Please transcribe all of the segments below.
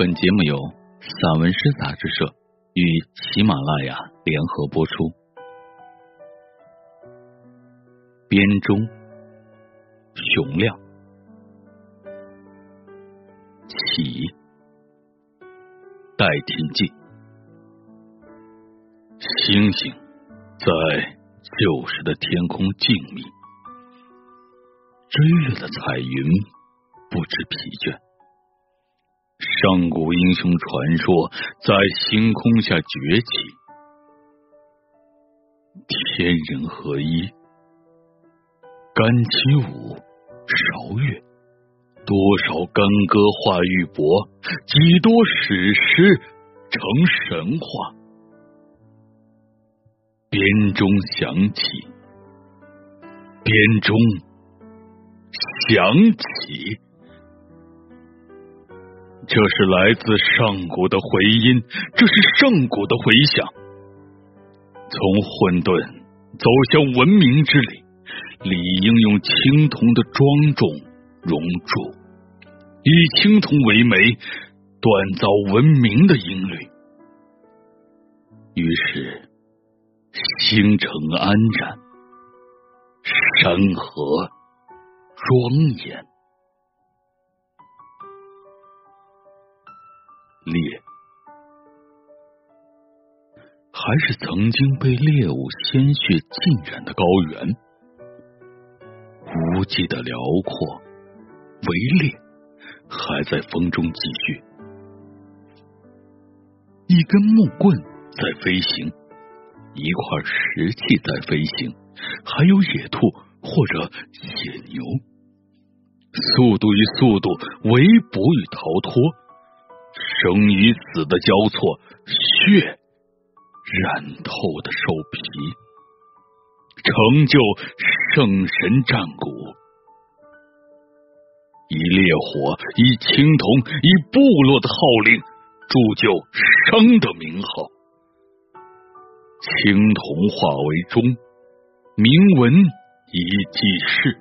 本节目由散文诗杂志社与喜马拉雅联合播出。编钟，熊亮，起，代替进，星星在旧时的天空静谧，追月的彩云不知疲倦。上古英雄传说在星空下崛起，天人合一，干七舞，韶乐，多少干戈化玉帛，几多史诗成神话。编钟响起，编钟响起。这是来自上古的回音，这是上古的回响。从混沌走向文明之旅，理应用青铜的庄重熔铸，以青铜为媒，锻造文明的音律。于是，星辰安然，山河庄严。还是曾经被猎物鲜血浸染的高原，无际的辽阔，围猎还在风中继续。一根木棍在飞行，一块石器在飞行，还有野兔或者野牛，速度与速度，围捕与逃脱。生与死的交错，血染透的兽皮，成就圣神战鼓，以烈火，以青铜，以部落的号令，铸就生的名号。青铜化为钟，铭文以记事，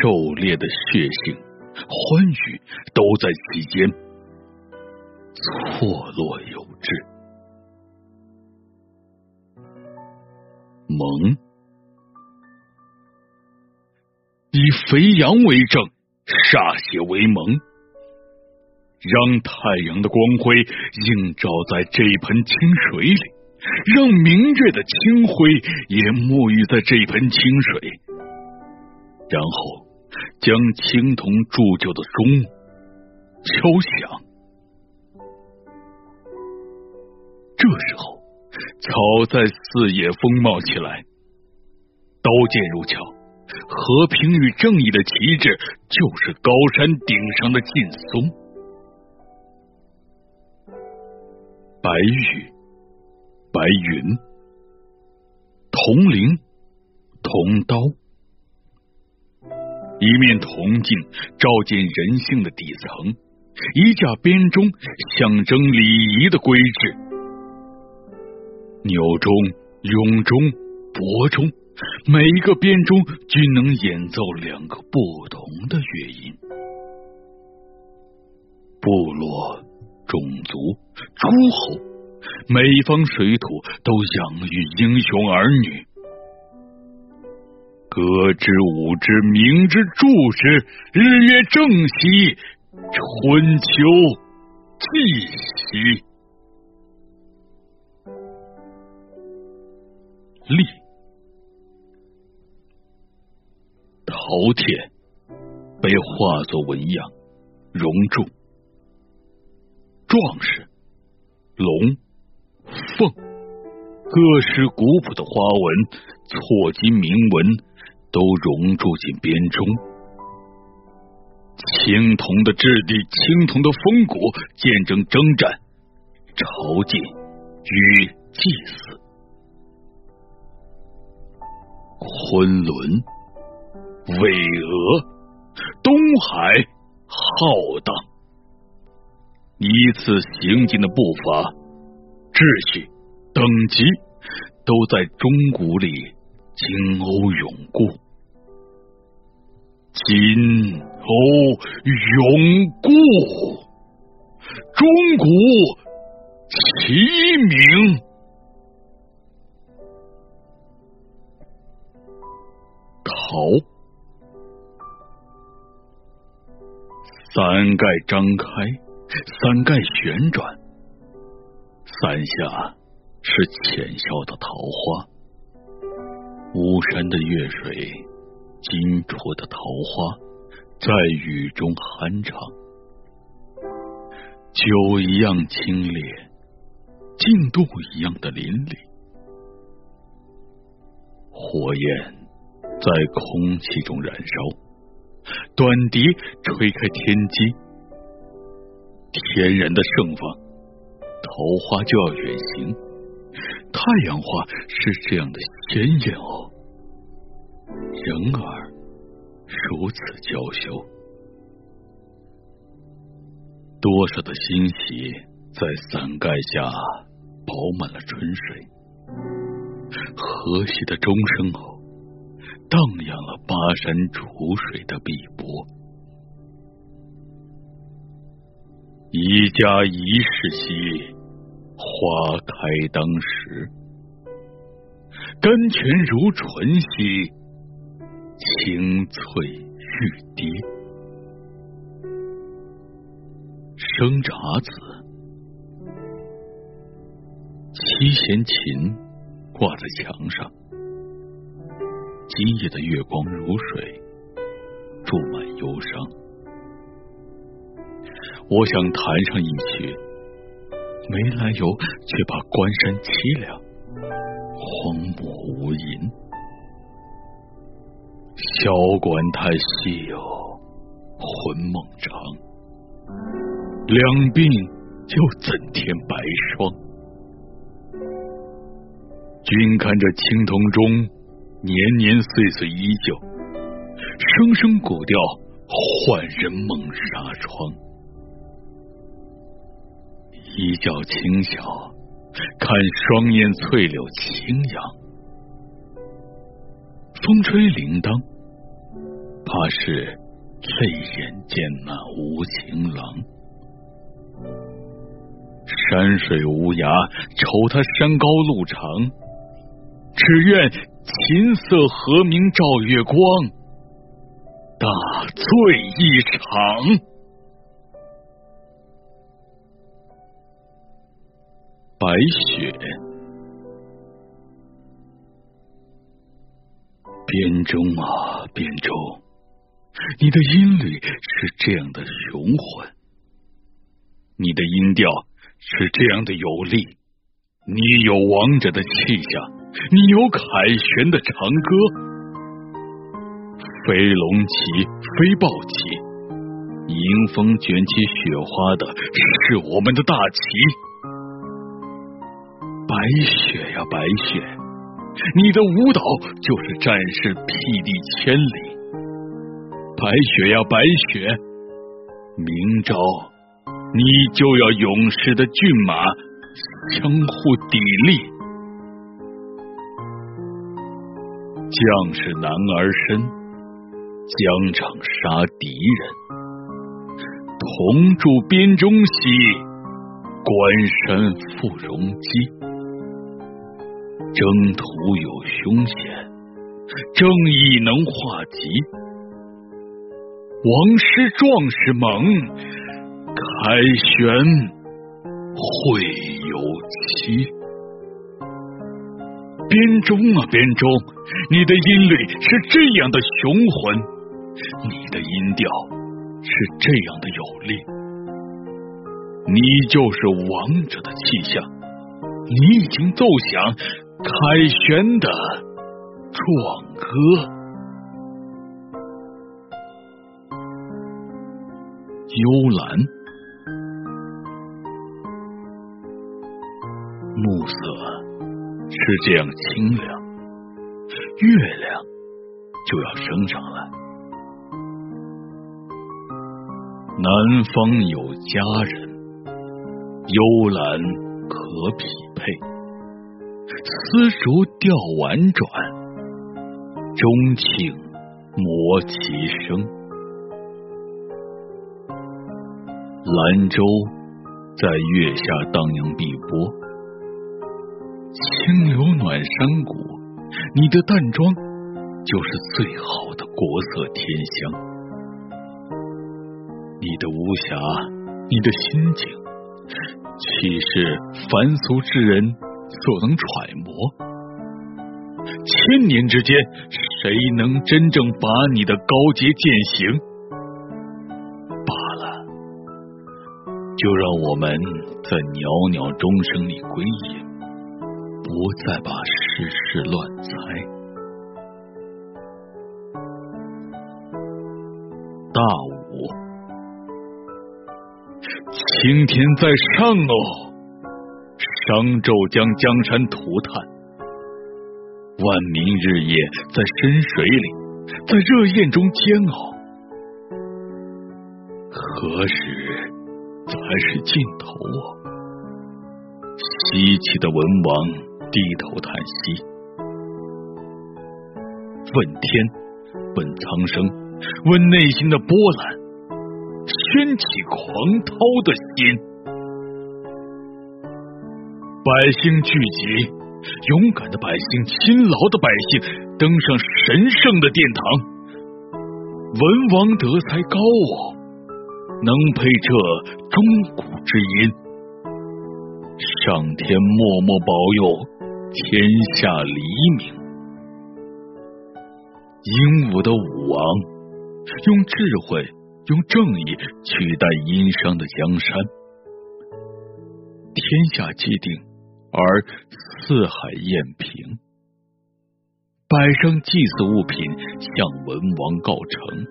狩猎的血性。欢愉都在其间，错落有致。蒙，以肥羊为证，歃血为盟，让太阳的光辉映照在这盆清水里，让明月的清辉也沐浴在这盆清水，然后。将青铜铸就的钟敲响，这时候草在四野丰茂起来，刀剑如鞘，和平与正义的旗帜就是高山顶上的劲松。白玉，白云，铜铃，铜刀。一面铜镜照见人性的底层，一架编钟象征礼仪的规制。钮钟、雍钟、伯钟，每一个编钟均能演奏两个不同的乐音。部落、种族、诸侯，每方水土都养育英雄儿女。歌之舞之明之祝之，日月正兮，春秋既兮。立，饕餮被化作纹样，熔铸。壮士，龙，凤，各式古朴的花纹，错金铭文。都融铸进编钟，青铜的质地，青铜的风骨，见证征战、朝觐与祭祀。昆仑，巍峨，东海浩荡，依次行进的步伐、秩序、等级，都在钟鼓里。金瓯永固，金瓯永固，钟鼓齐鸣。好伞盖张开，伞盖旋转，伞下是浅笑的桃花。巫山的月水，金戳的桃花，在雨中酣畅。酒一样清冽，净度一样的淋漓。火焰在空气中燃烧，短笛吹开天机。天然的盛放，桃花就要远行。太阳花是这样的鲜艳哦，人儿如此娇羞，多少的欣喜在伞盖下饱满了春水，和谐的钟声哦，荡漾了巴山楚水的碧波，一家一世兮。花开当时，甘泉如醇兮，清脆欲滴。生查子，七弦琴挂在墙上，今夜的月光如水，注满忧伤。我想弹上一曲。没来由，却把关山凄凉，荒漠无垠。箫管太细哦，魂梦长，两鬓又怎添白霜？君看这青铜钟，年年岁岁依旧，声声古调，唤人梦纱窗。一觉清晓，看双燕翠柳轻扬。风吹铃铛，怕是泪眼见那无情郎。山水无涯，愁他山高路长。只愿琴瑟和鸣照月光，大醉一场。白雪，编钟啊编钟，你的音律是这样的雄浑，你的音调是这样的有力，你有王者的气象，你有凯旋的长歌，飞龙旗，飞豹旗，迎风卷起雪花的是我们的大旗。白雪呀，白雪，你的舞蹈就是战士霹雳千里。白雪呀，白雪，明朝你就要勇士的骏马相互砥砺。将士男儿身，疆场杀敌人，同住边中兮，关山复戎基。征途有凶险，正义能化吉。王师壮士猛，凯旋会有期。编钟啊编钟，你的音律是这样的雄浑，你的音调是这样的有力，你就是王者的气象，你已经奏响。凯旋的壮歌，幽兰，暮色是这样清凉，月亮就要升上来。南方有佳人，幽兰可匹配。丝竹调婉转，钟磬磨其声。兰舟在月下荡漾碧波，清流暖山谷，你的淡妆就是最好的国色天香。你的无暇，你的心境，岂是凡俗之人所能揣摩？千年之间，谁能真正把你的高洁践行？罢了，就让我们在袅袅钟声里归隐，不再把世事乱猜。大武，青天在上哦，商纣将江山涂炭。万民日夜在深水里，在热焰中煎熬，何时才是尽头啊？西岐的文王低头叹息，问天，问苍生，问内心的波澜，掀起狂涛的心，百姓聚集。勇敢的百姓，勤劳的百姓，登上神圣的殿堂。文王德才高傲，能配这钟鼓之音。上天默默保佑天下黎明。英武的武王，用智慧，用正义取代殷商的江山。天下既定。而四海晏平，摆上祭祀物品向文王告成，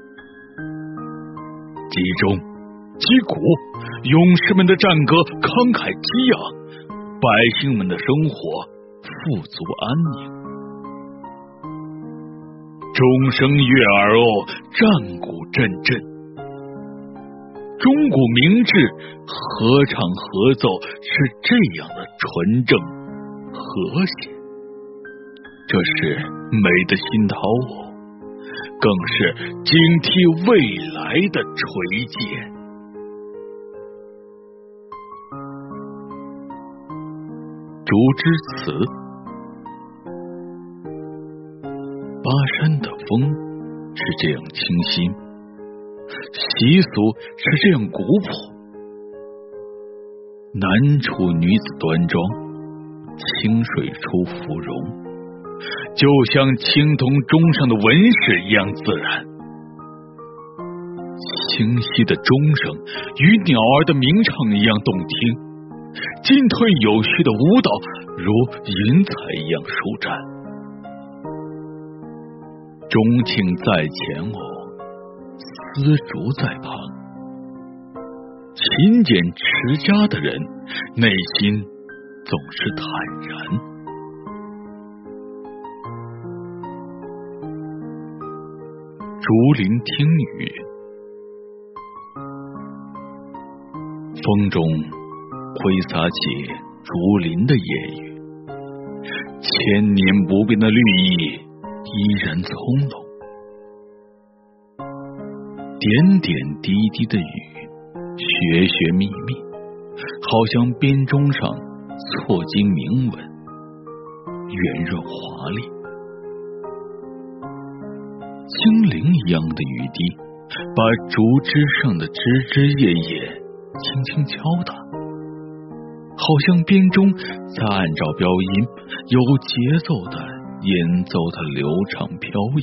集中击鼓，勇士们的战歌慷慨激昂，百姓们的生活富足安宁。钟声悦耳哦，战鼓阵阵。钟鼓鸣志，合唱合奏是这样的纯正和谐，这是美的心涛哦，更是警惕未来的垂涎。竹枝词，巴山的风是这样清新。习俗是这样古朴，南楚女子端庄，清水出芙蓉，就像青铜钟上的纹饰一样自然。清晰的钟声与鸟儿的鸣唱一样动听，进退有序的舞蹈如云彩一样舒展。钟磬在前哦。丝竹在旁，勤俭持家的人内心总是坦然。竹林听雨，风中挥洒起竹林的夜雨，千年不变的绿意依然葱茏。点点滴滴的雨，学学密密，好像编钟上错金铭文，圆润华丽。精灵一样的雨滴，把竹枝上的枝枝叶叶轻轻敲打，好像编钟在按照标音，有节奏的演奏它流畅飘逸。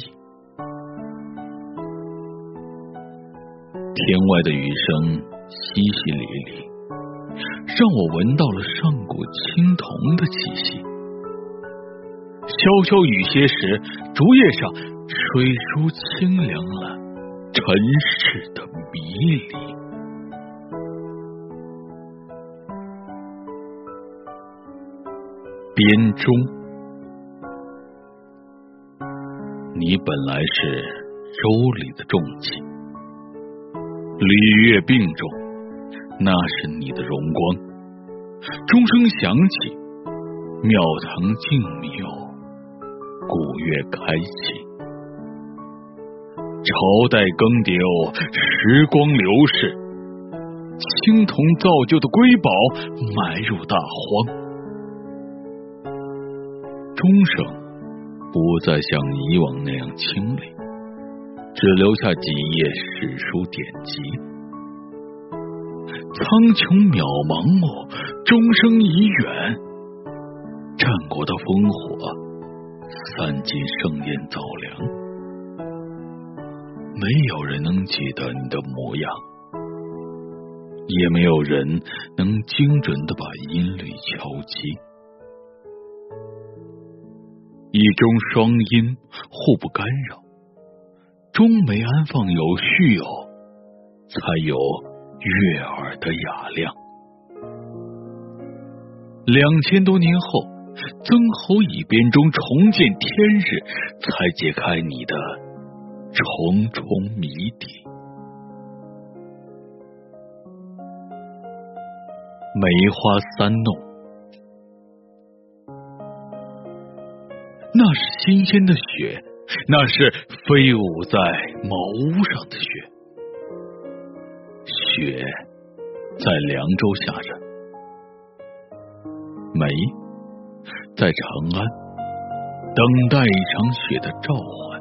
天外的雨声淅淅沥沥，让我闻到了上古青铜的气息。潇潇雨歇时，竹叶上吹出清凉了尘世的迷离。编钟，你本来是舟里的重器。礼乐并重，那是你的荣光。钟声响起，庙堂静谧哦，古乐开启。朝代更迭哦，时光流逝，青铜造就的瑰宝埋入大荒。钟声不再像以往那样清丽，只留下几页史书典籍。苍穹渺茫漠，钟声已远。战国的烽火散尽，盛宴早凉。没有人能记得你的模样，也没有人能精准的把音律敲击。一中双音互不干扰，中没安放有序偶，才有悦耳的雅量。两千多年后，曾侯乙编钟重见天日，才解开你的。重重谜底，梅花三弄，那是新鲜的雪，那是飞舞在茅屋上的雪。雪在凉州下着，梅在长安等待一场雪的召唤。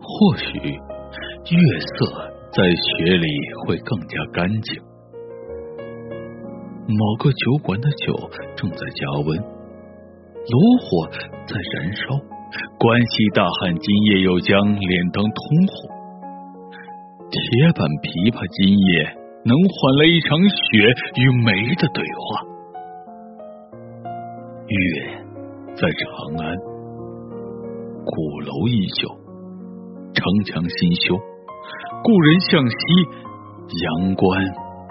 或许月色在雪里会更加干净。某个酒馆的酒正在加温，炉火在燃烧。关西大汉今夜又将脸灯通红，铁板琵琶今夜能换来一场雪与梅的对话。月在长安，鼓楼依旧。城墙新修，故人向西，阳关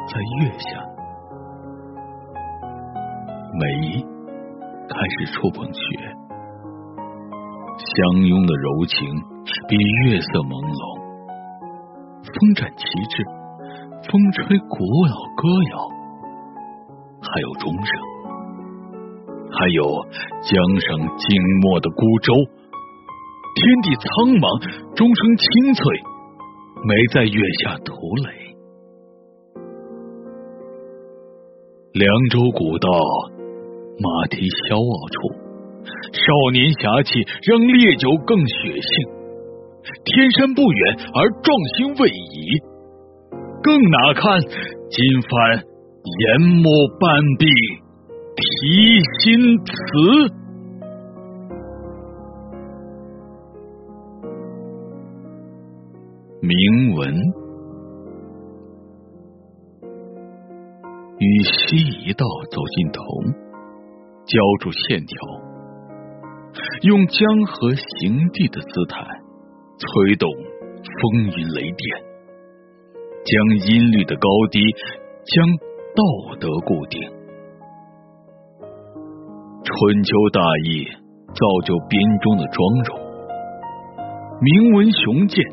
在月下。梅开始触碰雪，相拥的柔情比月色朦胧。风展旗帜，风吹古老歌谣，还有钟声，还有江上静默的孤舟。天地苍茫，钟声清脆，没在月下涂垒。凉州古道，马蹄萧傲处，少年侠气让烈酒更血性。天山不远，而壮心未已，更哪堪金帆研墨半壁题新词。铭文，与西一道走进头，浇筑线条，用江河行地的姿态催动风云雷电，将音律的高低，将道德固定。春秋大义造就编钟的庄容，铭文雄健。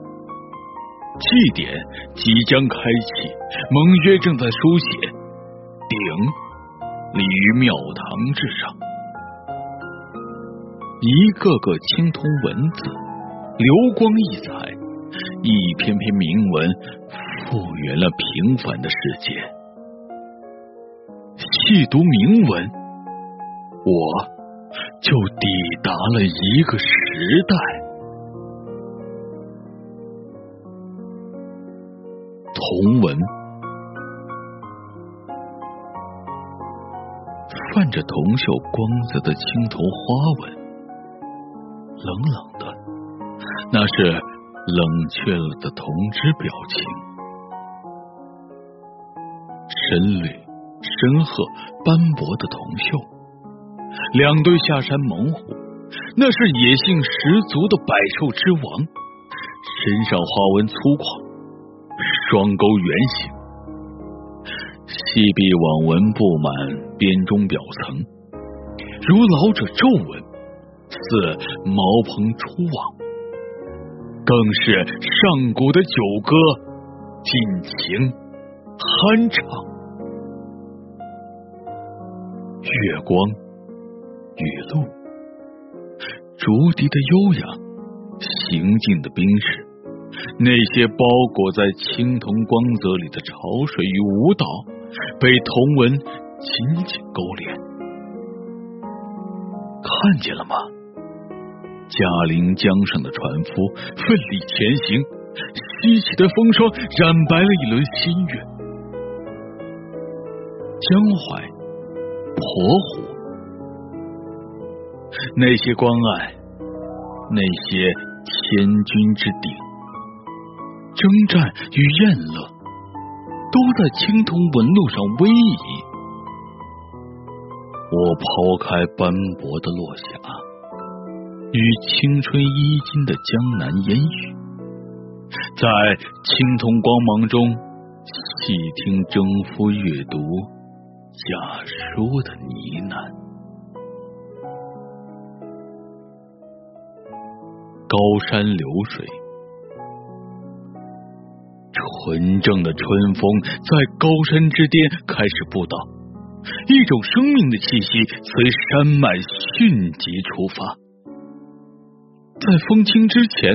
祭典即将开启，盟约正在书写，鼎立于庙堂之上，一个个青铜文字流光溢彩，一篇篇铭文复原了平凡的世界。细读铭文，我就抵达了一个时代。红纹，铜锈光泽的青铜花纹，冷冷的，那是冷却了的铜汁表情。深绿、深褐、斑驳的铜锈，两对下山猛虎，那是野性十足的百兽之王，身上花纹粗犷。双钩圆形，细壁网纹布满边中表层，如老者皱纹，似茅棚初网，更是上古的酒歌，尽情酣畅。月光，雨露，竹笛的悠扬，行进的兵士。那些包裹在青铜光泽里的潮水与舞蹈，被同文紧紧勾连。看见了吗？嘉陵江上的船夫奋力前行，西起的风霜染白了一轮新月。江淮、婆湖，那些关隘，那些千军之顶，征战与宴乐，都在青铜纹路上逶迤。我抛开斑驳的落霞。与青春衣襟的江南烟雨，在青铜光芒中细听征夫阅读假书的呢喃。高山流水，纯正的春风在高山之巅开始布道，一种生命的气息随山脉迅疾出发。在风清之前，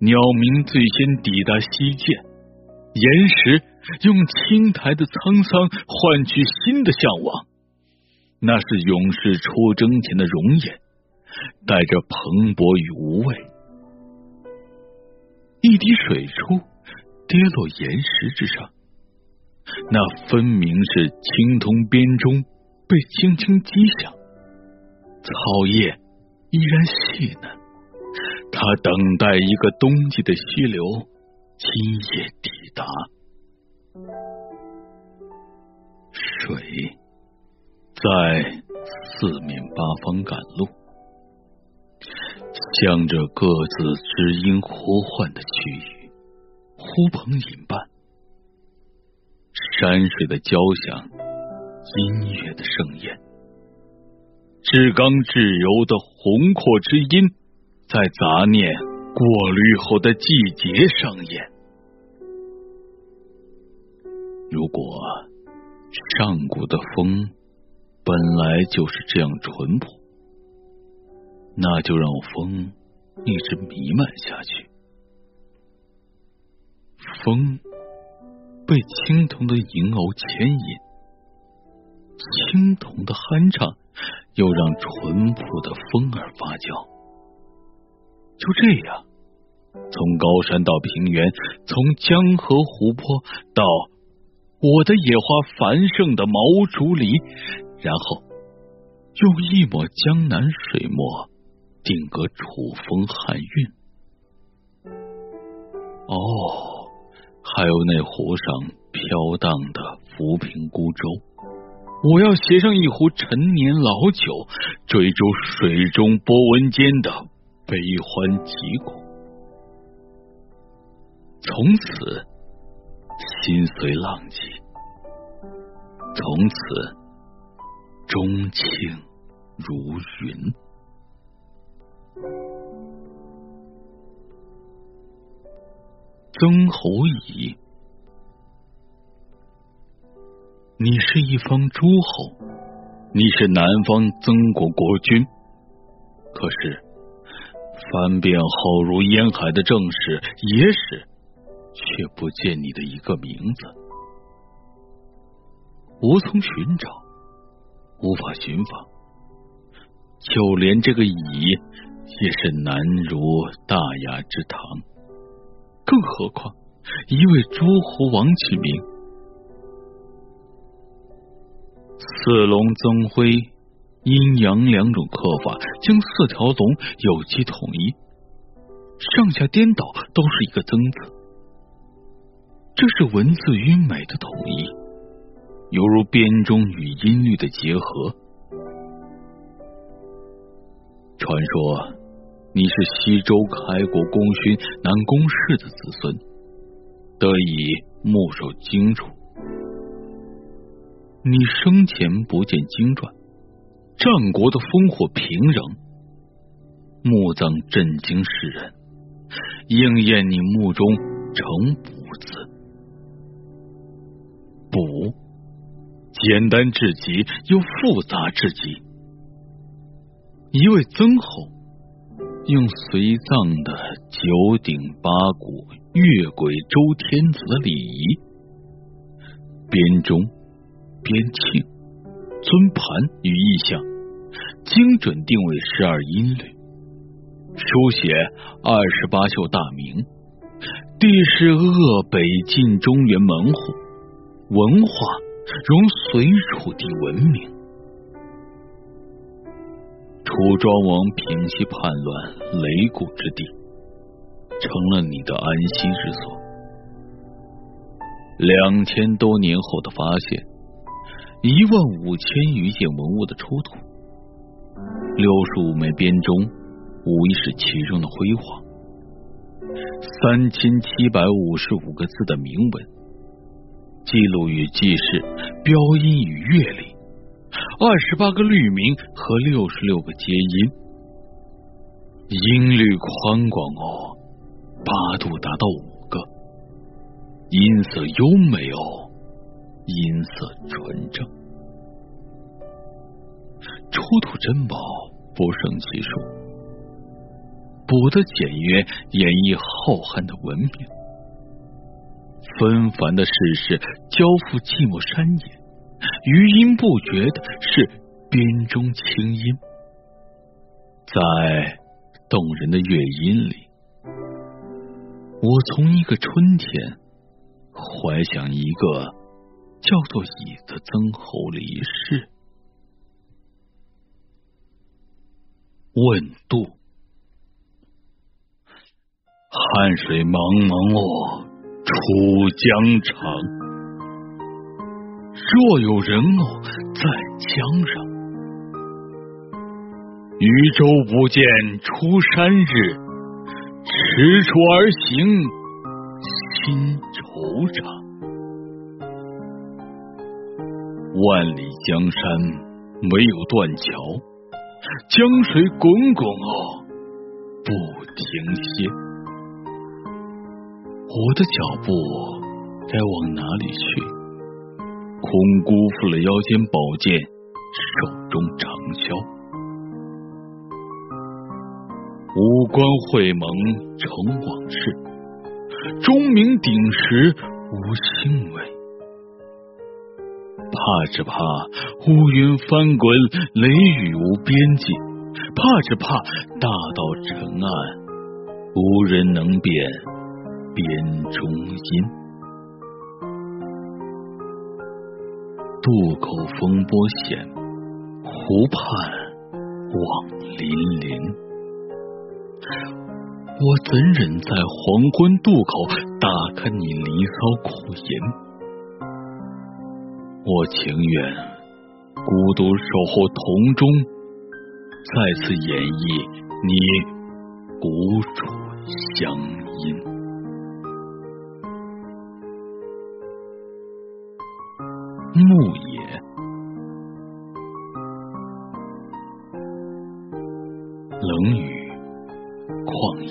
鸟鸣最先抵达西涧，岩石用青苔的沧桑换取新的向往。那是勇士出征前的容颜，带着蓬勃与无畏。一滴水珠跌落岩石之上，那分明是青铜编钟被轻轻击响，草叶依然细嫩。他等待一个冬季的溪流今夜抵达，水在四面八方赶路，向着各自知音呼唤的区域呼朋引伴。山水的交响，音乐的盛宴，至刚至柔的宏阔之音。在杂念过滤后的季节上演。如果上古的风本来就是这样淳朴，那就让风一直弥漫下去。风被青铜的银偶牵引，青铜的酣畅又让淳朴的风儿发酵。就这样，从高山到平原，从江河湖泊到我的野花繁盛的毛竹林，然后用一抹江南水墨定格楚风汉韵。哦，还有那湖上飘荡的浮萍孤舟，我要携上一壶陈年老酒，追逐水中波纹间的。悲欢疾苦，从此心随浪迹，从此钟情如云。曾侯乙，你是一方诸侯，你是南方曾国国君，可是。翻遍浩如烟海的正史野史，却不见你的一个名字，无从寻找，无法寻访，就连这个乙也是难如大雅之堂，更何况一位诸侯王之名，四龙增辉。阴阳两种刻法，将四条龙有机统一，上下颠倒都是一个增字，这是文字与美的统一，犹如编钟与音律的结合。传说你是西周开国功勋南宫氏的子孙，得以目守经术。你生前不见经传。战国的烽火平壤，墓葬震惊世人，应验你墓中成“卜”字。卜，简单至极又复杂至极。一位曾侯用随葬的九鼎八簸越轨周天子的礼仪。编钟、编磬、尊盘与意象，精准定位十二音律，书写二十八宿大名，地势鄂北近中原门户，文化融隋楚地文明。楚庄王平息叛乱擂鼓之地，成了你的安息之所。两千多年后的发现，一万五千余件文物的出土，六十五枚编钟，无疑是其中的辉煌。三千七百五十五个字的铭文，记录与记事，标音与乐理，二十八个律名和六十六个接音，音律宽广哦，八度达到五个。音色优美哦，音色纯正，出土珍宝不胜其数，补的简约，演绎浩瀚的文明。纷繁的世事交付寂寞山野，余音不绝的是编钟清音，在动人的乐音里，我从一个春天。怀想一个叫做乙的曾侯离世。问渡，汉水茫茫哦，楚江长。若有人哦在江上，渔舟不见出山日，踟蹰而行。心惆怅，万里江山没有断桥，江水滚滚哦，不停歇。我的脚步该往哪里去？空辜负了腰间宝剑，手中长箫。五官会盟成往事。钟鸣鼎食无兴味，怕只怕乌云翻滚，雷雨无边际；怕只怕大道沉暗，无人能辨边中音。渡口风波险，湖畔望粼粼。我怎忍在黄昏渡口打开你离骚苦吟？我情愿孤独守候铜钟，再次演绎你古楚乡音。牧野，冷雨，旷野。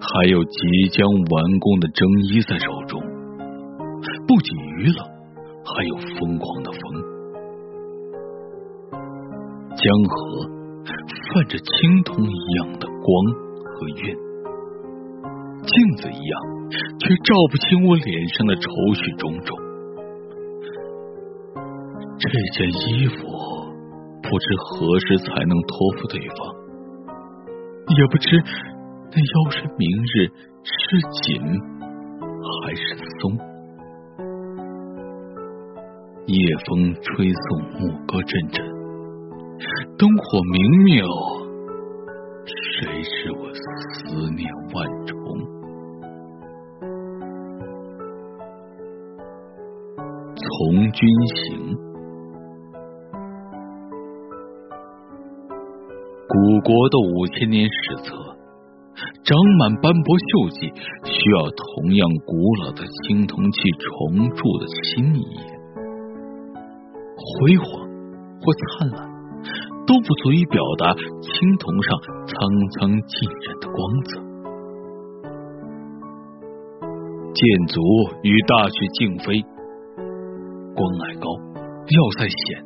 还有即将完工的征衣在手中，不仅娱乐，还有疯狂的风。江河泛着青铜一样的光和晕，镜子一样，却照不清我脸上的愁绪种种。这件衣服不知何时才能托付对方，也不知。那腰身明日是紧还是松？夜风吹送牧歌阵阵，灯火明灭，谁知我思念万重？从军行，古国的五千年史册。长满斑驳锈迹，需要同样古老的青铜器重铸的新一页。辉煌或灿烂，都不足以表达青铜上苍苍浸染的光泽。剑足与大雪竞飞，关隘高，要塞险，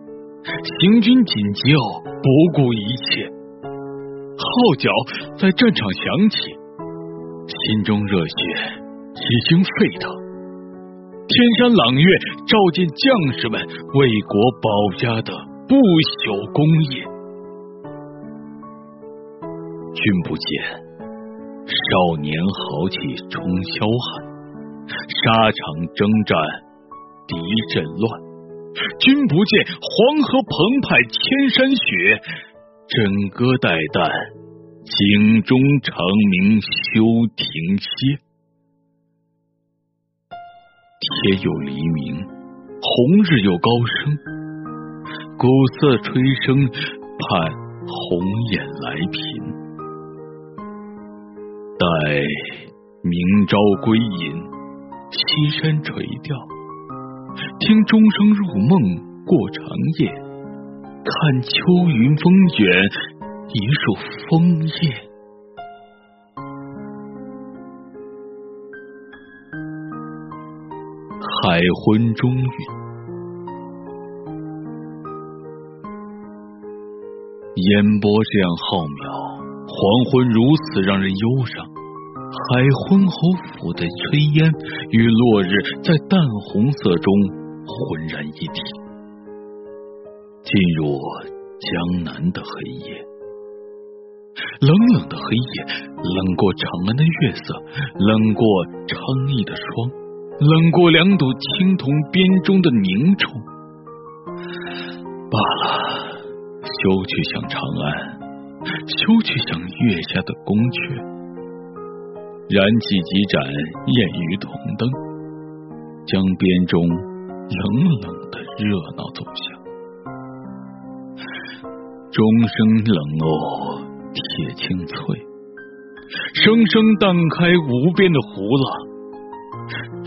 行军紧急哦，不顾一切。号角在战场响起，心中热血已经沸腾。天山朗月照见将士们为国保家的不朽功业。君不见少年豪气冲霄汉，沙场征战敌阵乱。君不见黄河澎湃千山雪，枕戈待旦，井中长鸣休停歇。天有黎明，红日有高升，鼓瑟吹笙，盼鸿雁来频。待明朝归隐，西山垂钓。听钟声入梦过长夜，看秋云风卷，一树枫叶。海昏中韵，烟波这样浩渺，黄昏如此让人忧伤。海昏侯府的炊烟与落日在淡红色中浑然一体，进入江南的黑夜，冷冷的黑夜，冷过长安的月色，冷过昌邑的霜，冷过两堵青铜边中的凝重。罢了，休去想长安，休去想月下的宫阙。燃起几盏焰雨铜灯，将编钟冷冷的热闹走向。钟声冷落，铁青脆，声声荡开无边的湖浪。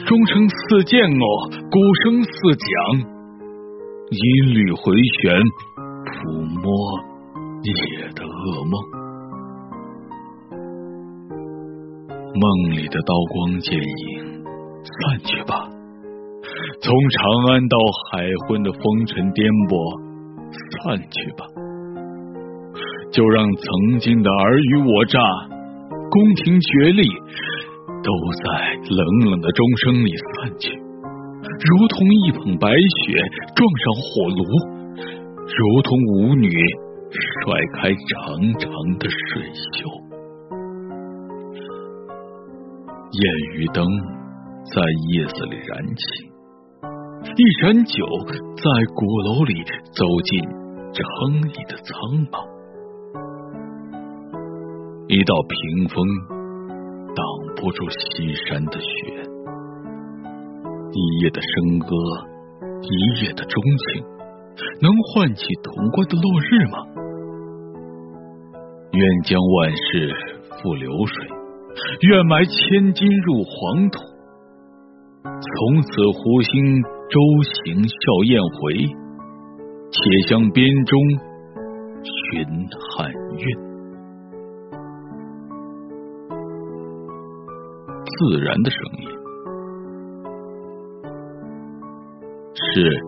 钟声似剑哦，鼓声似桨，音律回旋，抚摸夜的噩梦。梦里的刀光剑影散去吧，从长安到海昏的风尘颠簸散去吧，就让曾经的尔虞我诈、宫廷角力都在冷冷的钟声里散去，如同一捧白雪撞上火炉，如同舞女甩开长长的水袖。烟雨灯在叶子里燃起，一盏酒在鼓楼里走进城里的苍茫。一道屏风挡不住西山的雪，一夜的笙歌，一夜的钟情，能唤起潼关的落日吗？愿将万事付流水。愿埋千金入黄土，从此湖心舟行笑雁回，且向边中寻汉韵。自然的声音，是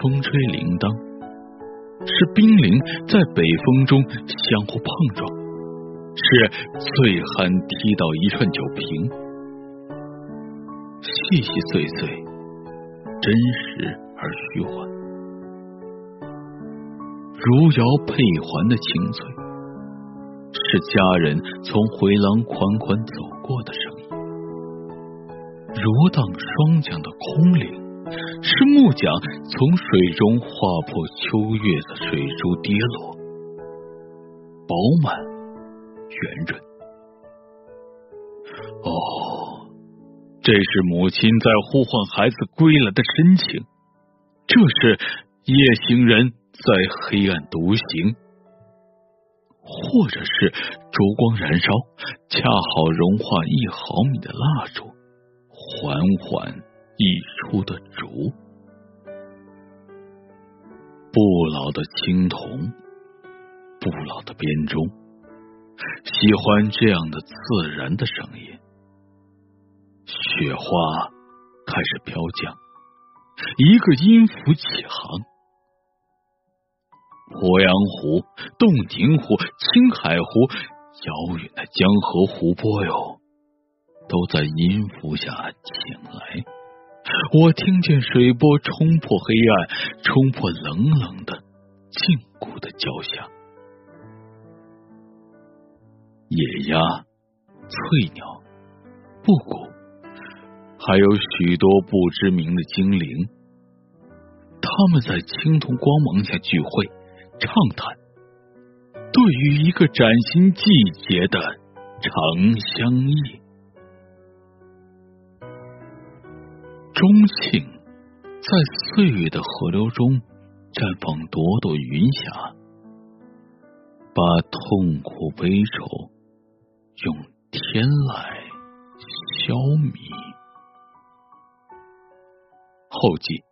风吹铃铛，是冰凌在北风中相互碰撞。是醉汉踢倒一串酒瓶，细细碎碎，真实而虚幻，如瑶佩环的清脆，是家人从回廊款款走过的声音；如荡双桨的空灵，是木桨从水中划破秋月的水珠跌落，饱满。圆润。哦，这是母亲在呼唤孩子归来的深情，这是夜行人在黑暗独行，或者是烛光燃烧，恰好融化一毫米的蜡烛，缓缓溢出的竹。不老的青铜，不老的编钟。喜欢这样的自然的声音。雪花开始飘降，一个音符起航。鄱阳湖、洞庭湖、青海湖，遥远的江河湖泊哟，都在音符下醒来。我听见水波冲破黑暗，冲破冷冷的禁锢的交响。野鸭、翠鸟、布谷，还有许多不知名的精灵，他们在青铜光芒下聚会，畅谈对于一个崭新季节的长相忆。钟庆在岁月的河流中绽放朵朵云霞，把痛苦悲愁用天籁消弭。后记：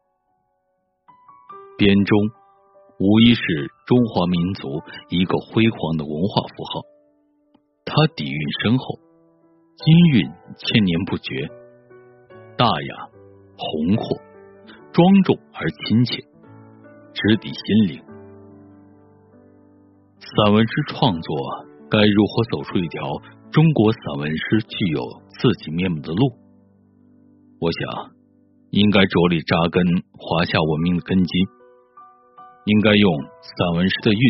编钟无疑是中华民族一个辉煌的文化符号，它底蕴深厚，音韵千年不绝，大雅。宏阔、庄重而亲切，直抵心灵。散文诗创作该如何走出一条中国散文诗具有自己面目的路？我想，应该着力扎根华夏文明的根基，应该用散文诗的韵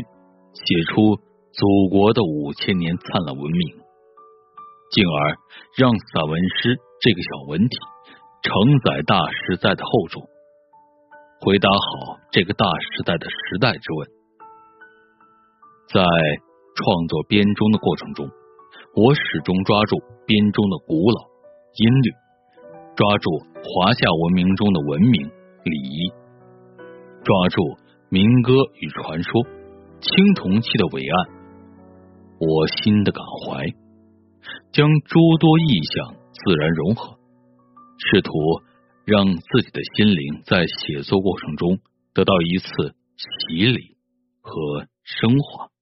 写出祖国的五千年灿烂文明，进而让散文诗这个小文体。承载大时代的厚重，回答好这个大时代的时代之问。在创作编钟的过程中，我始终抓住编钟的古老音律，抓住华夏文明中的文明礼仪，抓住民歌与传说、青铜器的伟岸，我心的感怀，将诸多意象自然融合。试图让自己的心灵在写作过程中得到一次洗礼和升华。